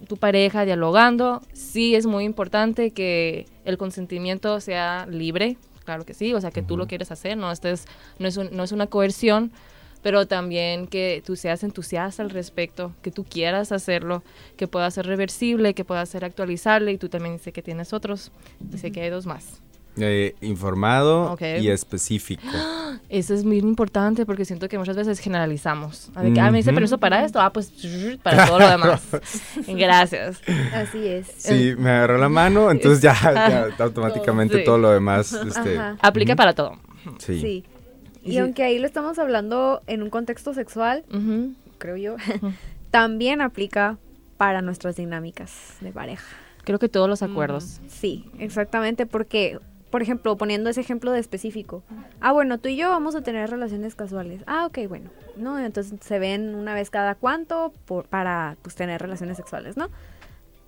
tu pareja dialogando, sí es muy importante que el consentimiento sea libre, claro que sí, o sea, que tú lo quieres hacer, no, estés, no, es no es una coerción, pero también que tú seas entusiasta al respecto, que tú quieras hacerlo, que pueda ser reversible, que pueda ser actualizable y tú también sé que tienes otros y sé que hay dos más. Eh, informado y específico. *gasps* Eso es muy importante porque siento que muchas veces generalizamos. A ah, me dice permiso para esto, ah, pues *laughs* para todo lo demás. *laughs* Gracias. Así es. Sí, me agarró la mano, entonces ya, *laughs* automáticamente todo lo demás. Este, Aplica para todo. Sí. sí. Y, aunque ahí lo estamos hablando en un contexto sexual, creo yo, *laughs* también aplica para nuestras dinámicas de pareja. Creo que todos los acuerdos. Sí, exactamente, porque, por ejemplo, poniendo ese ejemplo de específico, ah, bueno, tú y yo vamos a tener relaciones casuales. Ah, ok, bueno, ¿no? Entonces se ven una vez cada cuánto por, para, pues, tener relaciones sexuales, ¿no?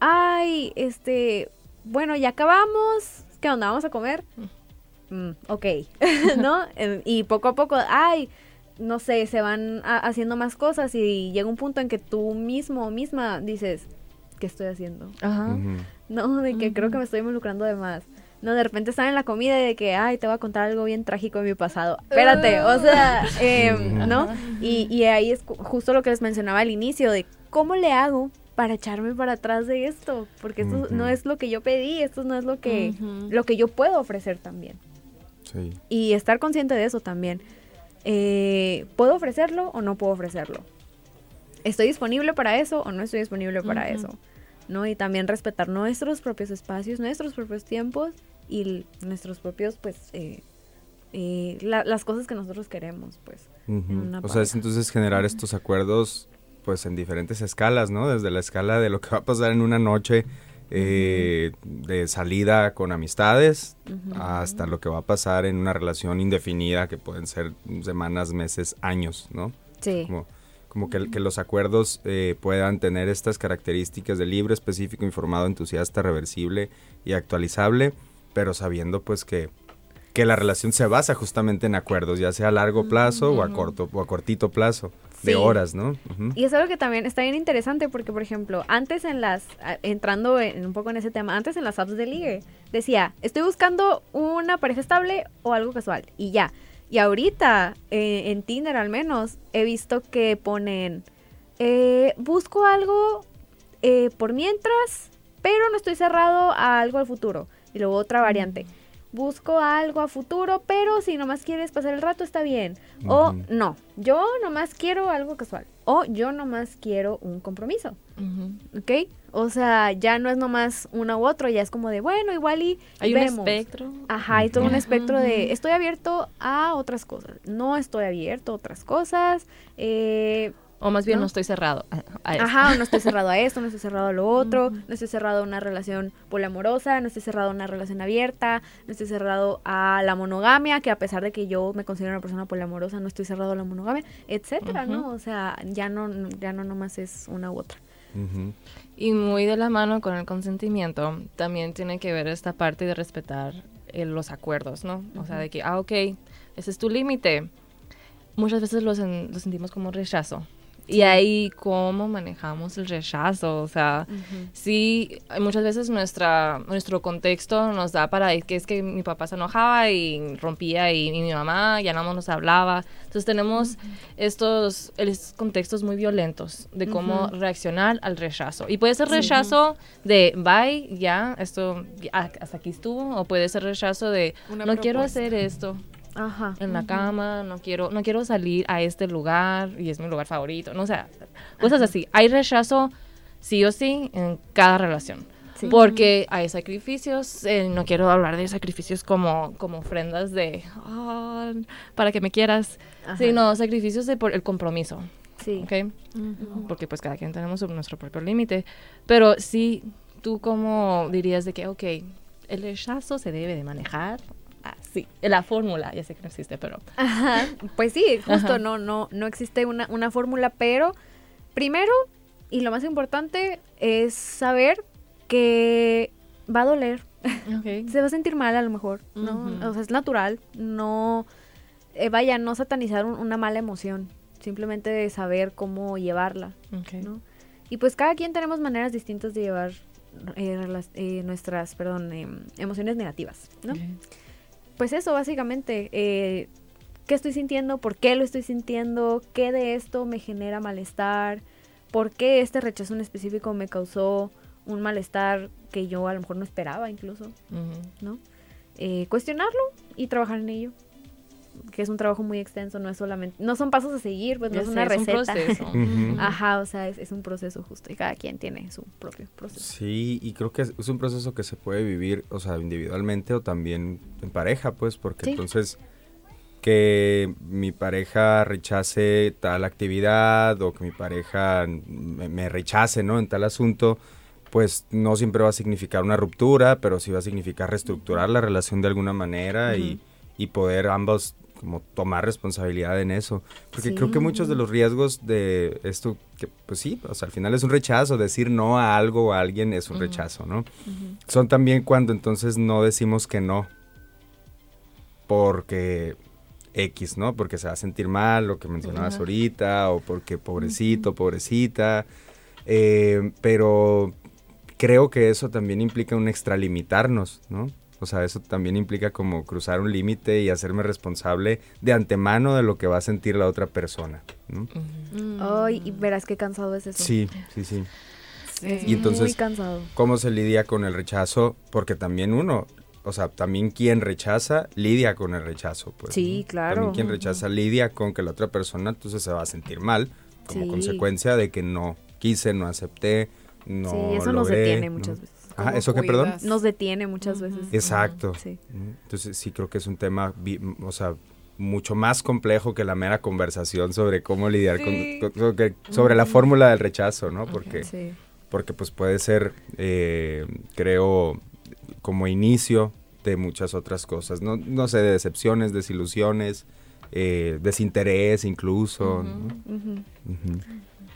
Ay, este, bueno, ya acabamos, ¿qué onda? ¿Vamos a comer? Mm, ok, *laughs* ¿no? Y poco a poco, ay, no sé, se van haciendo más cosas y llega un punto en que tú mismo o misma dices, ¿qué estoy haciendo? Ajá. No, de que creo que me estoy involucrando de más. No, de repente están en la comida y de que, ay, te voy a contar algo bien trágico de mi pasado. Espérate, o sea, *laughs* em, ¿no? Y, y ahí es justo lo que les mencionaba al inicio, de cómo le hago para echarme para atrás de esto, porque esto no es lo que yo pedí, esto no es lo que, lo que yo puedo ofrecer también. Y estar consciente de eso también. Eh, ¿Puedo ofrecerlo o no puedo ofrecerlo? ¿Estoy disponible para eso o no estoy disponible para eso? ¿No? Y también respetar nuestros propios espacios, nuestros propios tiempos y nuestros propios, pues, eh, eh, las cosas que nosotros queremos, pues. O sea, es entonces generar estos acuerdos, pues, en diferentes escalas, ¿no? Desde la escala de lo que va a pasar en una noche eh, de salida con amistades hasta lo que va a pasar en una relación indefinida que pueden ser semanas, meses, años, ¿no? Sí. Como, que, que, los acuerdos eh, puedan tener estas características de libre, específico, informado, entusiasta, reversible y actualizable, pero sabiendo pues que, que la relación se basa justamente en acuerdos, ya sea a largo plazo o a corto o a cortito plazo de horas, ¿no? Y es algo que también está bien interesante porque, por ejemplo, antes en las, entrando en, un poco en ese tema, antes en las apps de ligue, decía, estoy buscando una pareja estable o algo casual y ya. Y ahorita, eh, en Tinder al menos, he visto que ponen, eh, busco algo eh, por mientras, pero no estoy cerrado a algo al futuro. Y luego otra variante busco algo a futuro, pero si nomás quieres pasar el rato está bien. O no, yo nomás quiero algo casual. O yo nomás quiero un compromiso. ¿Ok? O sea, ya no es nomás uno u otro, ya es como de, bueno, igual y Hay un espectro. Ajá, hay todo un espectro de, estoy abierto a otras cosas. No estoy abierto a otras cosas. Eh, o más bien ¿no? estoy cerrado a, esto. Ajá, no estoy cerrado a esto, no estoy cerrado a lo otro, no estoy cerrado a una relación poliamorosa, no estoy cerrado a una relación abierta, no estoy cerrado a la monogamia, que a pesar de que yo me considero una persona poliamorosa, no estoy cerrado a la monogamia, etcétera, ¿no? O sea, ya no, ya no nomás es una u otra. Y muy de la mano con el consentimiento, también tiene que ver esta parte de respetar eh, los acuerdos, ¿no? O sea, de que, ah, ok, ese es tu límite. Muchas veces lo, lo sentimos como rechazo. Y ahí cómo manejamos el rechazo, o sea, sí, muchas veces nuestra, nuestro contexto nos da para que es que mi papá se enojaba y rompía y, mi mamá ya no nos hablaba. Entonces tenemos estos, contextos muy violentos de cómo reaccionar al rechazo. Y puede ser rechazo de, bye, ya, esto, hasta aquí estuvo, o puede ser rechazo de, no quiero hacer esto. Ajá. en la cama, no quiero, no quiero salir a este lugar y es mi lugar favorito, no o sea, cosas así. Hay rechazo sí o sí en cada relación. Porque hay sacrificios, eh, no quiero hablar de sacrificios como, como ofrendas de ah, para que me quieras, sino sacrificios de por el compromiso. Sí. Porque pues cada quien tenemos nuestro propio límite. Pero sí, tú como dirías de que, ok, el rechazo se debe de manejar así. La fórmula, ya sé que no existe, pero... Pues sí, *laughs* justo, no, no, no existe una, una fórmula, pero primero, y lo más importante, es saber que va a doler. *laughs* se va a sentir mal a lo mejor, ¿no? O sea, es natural, no... Eh, vaya, no satanizar una mala emoción, simplemente de saber cómo llevarla, ¿no? Y pues cada quien tenemos maneras distintas de llevar eh, eh, nuestras, perdón, em, emociones negativas, ¿no? Pues eso, básicamente, eh, ¿qué estoy sintiendo? ¿Por qué lo estoy sintiendo? ¿Qué de esto me genera malestar? ¿Por qué este rechazo en específico me causó un malestar que yo a lo mejor no esperaba incluso, ¿no? cuestionarlo y trabajar en ello que es un trabajo muy extenso, no es solamente, no son pasos a seguir, pues no es una receta. Un proceso. *laughs* *laughs* Ajá, o sea, es, un proceso justo y cada quien tiene su propio proceso. Sí, y creo que es, un proceso que se puede vivir, o sea, individualmente o también en pareja, pues, porque entonces que mi pareja rechace tal actividad o que mi pareja me, rechace, ¿no? En tal asunto, pues no siempre va a significar una ruptura, pero sí va a significar reestructurar la relación de alguna manera y, y poder ambos como tomar responsabilidad en eso. Porque creo que muchos de los riesgos de esto, que pues sí, o sea, al final es un rechazo, decir no a algo o a alguien es un rechazo, ¿no? Son también cuando entonces no decimos que no, porque X, ¿no? Porque se va a sentir mal, lo que mencionabas ahorita, o porque pobrecito, pobrecita, eh, pero creo que eso también implica un extralimitarnos, ¿no? O sea, eso también implica como cruzar un límite y hacerme responsable de antemano de lo que va a sentir la otra persona. Ay, y verás qué cansado es eso. Sí, sí, sí. y entonces, muy cansado. ¿cómo se lidia con el rechazo? Porque también uno, o sea, también quien rechaza lidia con el rechazo. Pues, sí, claro. También quien rechaza lidia con que la otra persona entonces se va a sentir mal como consecuencia de que no quise, no acepté, no Sí, eso nos detiene muchas veces. ¿Eso qué, perdón? Nos detiene muchas veces. Exacto. Entonces sí creo que es un tema, o sea, mucho más complejo que la mera conversación sobre cómo lidiar con, sobre la fórmula del rechazo, ¿no? Porque, porque pues puede ser, eh, creo, como inicio de muchas otras cosas, no, no sé, de decepciones, desilusiones, eh, desinterés incluso.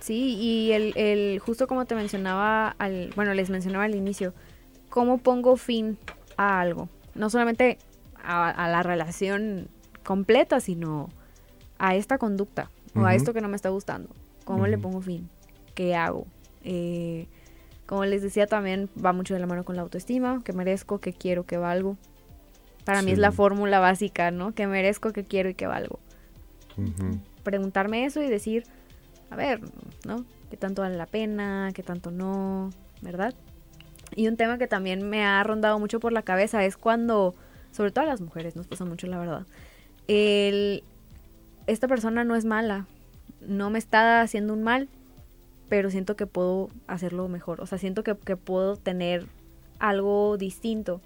Sí, y el, el, justo como te mencionaba, al, bueno, les mencionaba al inicio, ¿cómo pongo fin a algo? No solamente a, la relación completa, sino a esta conducta o a esto que no me está gustando. ¿Cómo le pongo fin? ¿Qué hago? Eh, como les decía, también va mucho de la mano con la autoestima, que merezco, que quiero, que valgo. Para mí es la fórmula básica, ¿no? Que merezco, que quiero y que valgo. Preguntarme eso y decir, a ver, ¿no? ¿Qué tanto vale la pena? ¿Qué tanto no? ¿Verdad? Y un tema que también me ha rondado mucho por la cabeza es cuando, sobre todo a las mujeres, nos pasa mucho la verdad, el, esta persona no es mala, no me está haciendo un mal, pero siento que puedo hacerlo mejor, o sea, siento que, puedo tener algo distinto.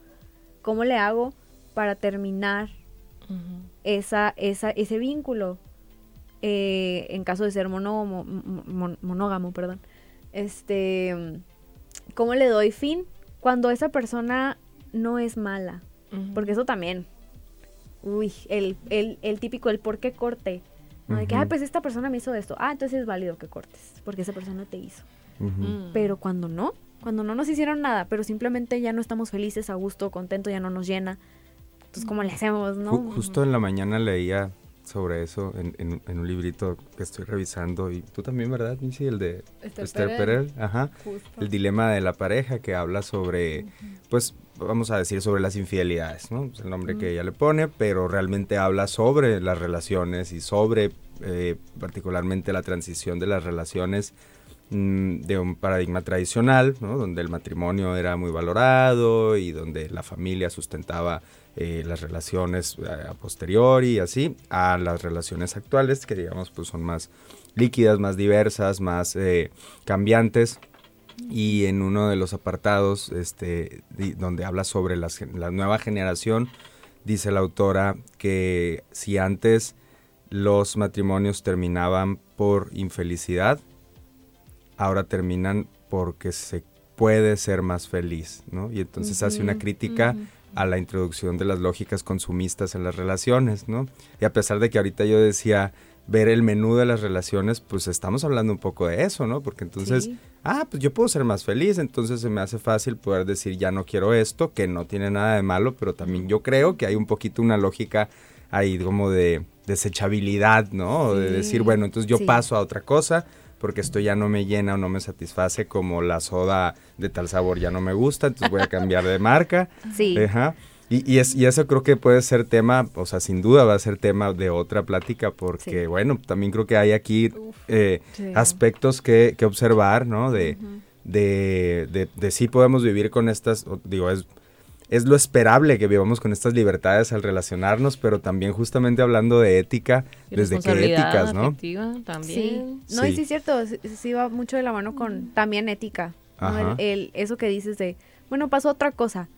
¿Cómo le hago para terminar esa, esa, ese vínculo? Eh, en caso de ser monógamo, monógamo, perdón, este, ¿cómo le doy fin cuando esa persona no es mala? Porque eso también, uy, el, el, el típico, el por qué corte. De que, ah, pues esta persona me hizo esto. Ah, entonces es válido que cortes, porque esa persona te hizo. Mm. Pero cuando no, cuando no nos hicieron nada, pero simplemente ya no estamos felices, a gusto, contento, ya no nos llena. Entonces, ¿cómo le hacemos, no? Justo en la mañana leía sobre eso en, en, un librito que estoy revisando. Y tú también, ¿verdad, Sí, El de Esther, Perel. Ajá. El dilema de la pareja que habla sobre, pues, vamos a decir, sobre las infidelidades, ¿no? Es el nombre que ella le pone, pero realmente habla sobre las relaciones y sobre eh, particularmente la transición de las relaciones mm, de un paradigma tradicional, ¿no? donde el matrimonio era muy valorado y donde la familia sustentaba eh, las relaciones eh, a posteriori y así, a las relaciones actuales, que digamos pues son más líquidas, más diversas, más eh, cambiantes. y en uno de los apartados este, donde habla sobre la nueva generación, dice la autora que si antes los matrimonios terminaban por infelicidad, ahora terminan porque se puede ser más feliz, ¿no? Y entonces hace una crítica a la introducción de las lógicas consumistas en las relaciones, ¿no? Y a pesar de que ahorita yo decía ver el menú de las relaciones, pues estamos hablando un poco de eso, ¿no? Porque entonces, ah, pues yo puedo ser más feliz, entonces se me hace fácil poder decir ya no quiero esto, que no tiene nada de malo, pero también yo creo que hay un poquito una lógica ahí como de desechabilidad, ¿no? De decir, bueno, entonces yo paso a otra cosa porque esto ya no me llena o no me satisface como la soda de tal sabor ya no me gusta, entonces voy a cambiar de marca. *laughs* Sí. Ajá. Y, y, es, y eso creo que puede ser tema, o sea, sin duda va a ser tema de otra plática, porque, bueno, también creo que hay aquí eh, aspectos que, que, observar, ¿no? De, de, de, de, sí podemos vivir con estas, digo, es es lo esperable que vivamos con estas libertades al relacionarnos, pero también justamente hablando de ética, desde qué éticas, ¿no? También. Sí. No, y sí es cierto, sí, va mucho de la mano con también ética. El, eso que dices de, bueno, pasó otra cosa.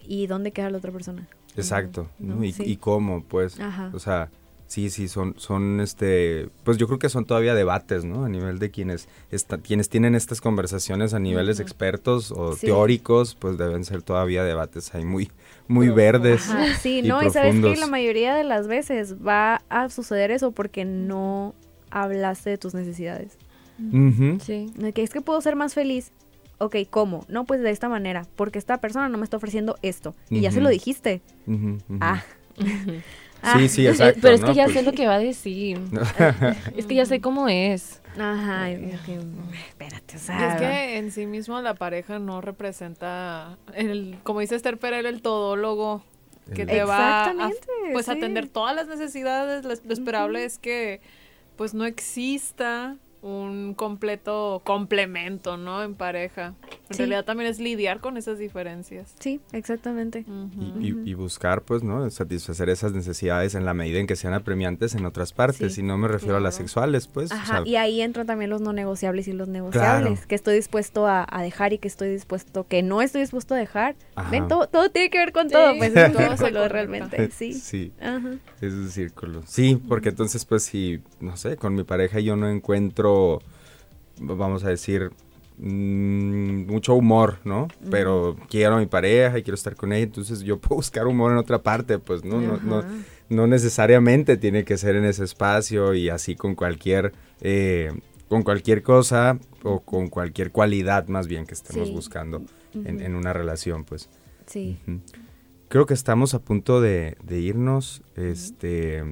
¿Y dónde queda la otra persona? Exacto. ¿Y, ¿Y, cómo? Pues, o sea, Sí, sí, son, son este, pues yo creo que son todavía debates, ¿no? A nivel de quienes, está, quienes tienen estas conversaciones a niveles expertos o teóricos, pues deben ser todavía debates ahí muy, muy verdes. Sí, no, y sabes que la mayoría de las veces va a suceder eso porque no hablaste de tus necesidades. Sí. Que es que puedo ser más feliz. Ok, ¿cómo? No, pues de esta manera, porque esta persona no me está ofreciendo esto. Y ya se lo dijiste. Ah. Ah. Sí, sí, exacto. *laughs* Pero es que ya sé pues lo que va a decir. *laughs* es que ya sé cómo es. Ajá, espérate, o sea. es que en sí mismo la pareja no representa, el, como dice Esther Perel, el todólogo que te va a, pues atender todas las necesidades. Lo, esperable es que pues no exista un completo complemento, ¿no? En pareja. En realidad también es lidiar con esas diferencias. Sí, exactamente. y, buscar, pues, ¿no? Satisfacer esas necesidades en la medida en que sean apremiantes en otras partes. y no me refiero a las sexuales, pues. Ajá, y ahí entran también los no negociables y los negociables. Que estoy dispuesto a, dejar y que estoy dispuesto, que no estoy dispuesto a dejar. Ven, todo, todo tiene que ver con todo, pues es un círculo realmente. *laughs* Sí. Sí. Es un círculo. Sí, porque entonces, pues, si, no sé, con mi pareja yo no encuentro, vamos a decir, Mm, mucho humor, ¿no? Pero quiero a mi pareja y quiero estar con ella, entonces yo *laughs* puedo buscar humor en otra parte, pues no, no, no, no, necesariamente tiene que ser en ese espacio y así con cualquier, eh, con cualquier cosa o con cualquier cualidad más bien que estemos buscando en, una relación, pues. Sí. Creo que estamos a punto de, de irnos, este,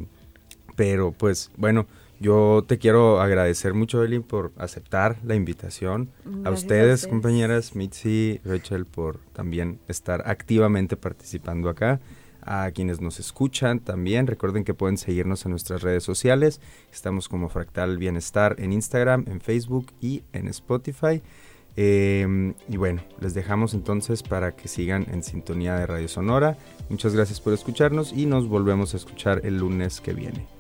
pero pues bueno, yo te quiero agradecer mucho, Elin, por aceptar la invitación. a, ustedes, compañeras, Mitzi, Rachel, por también estar activamente participando acá. A quienes nos escuchan también, recuerden que pueden seguirnos en nuestras redes sociales. Estamos como Fractal Bienestar en Instagram, en Facebook y en Spotify. Em, y bueno, les dejamos entonces para que sigan en sintonía de Radio Sonora. Muchas gracias por escucharnos y nos volvemos a escuchar el lunes que viene.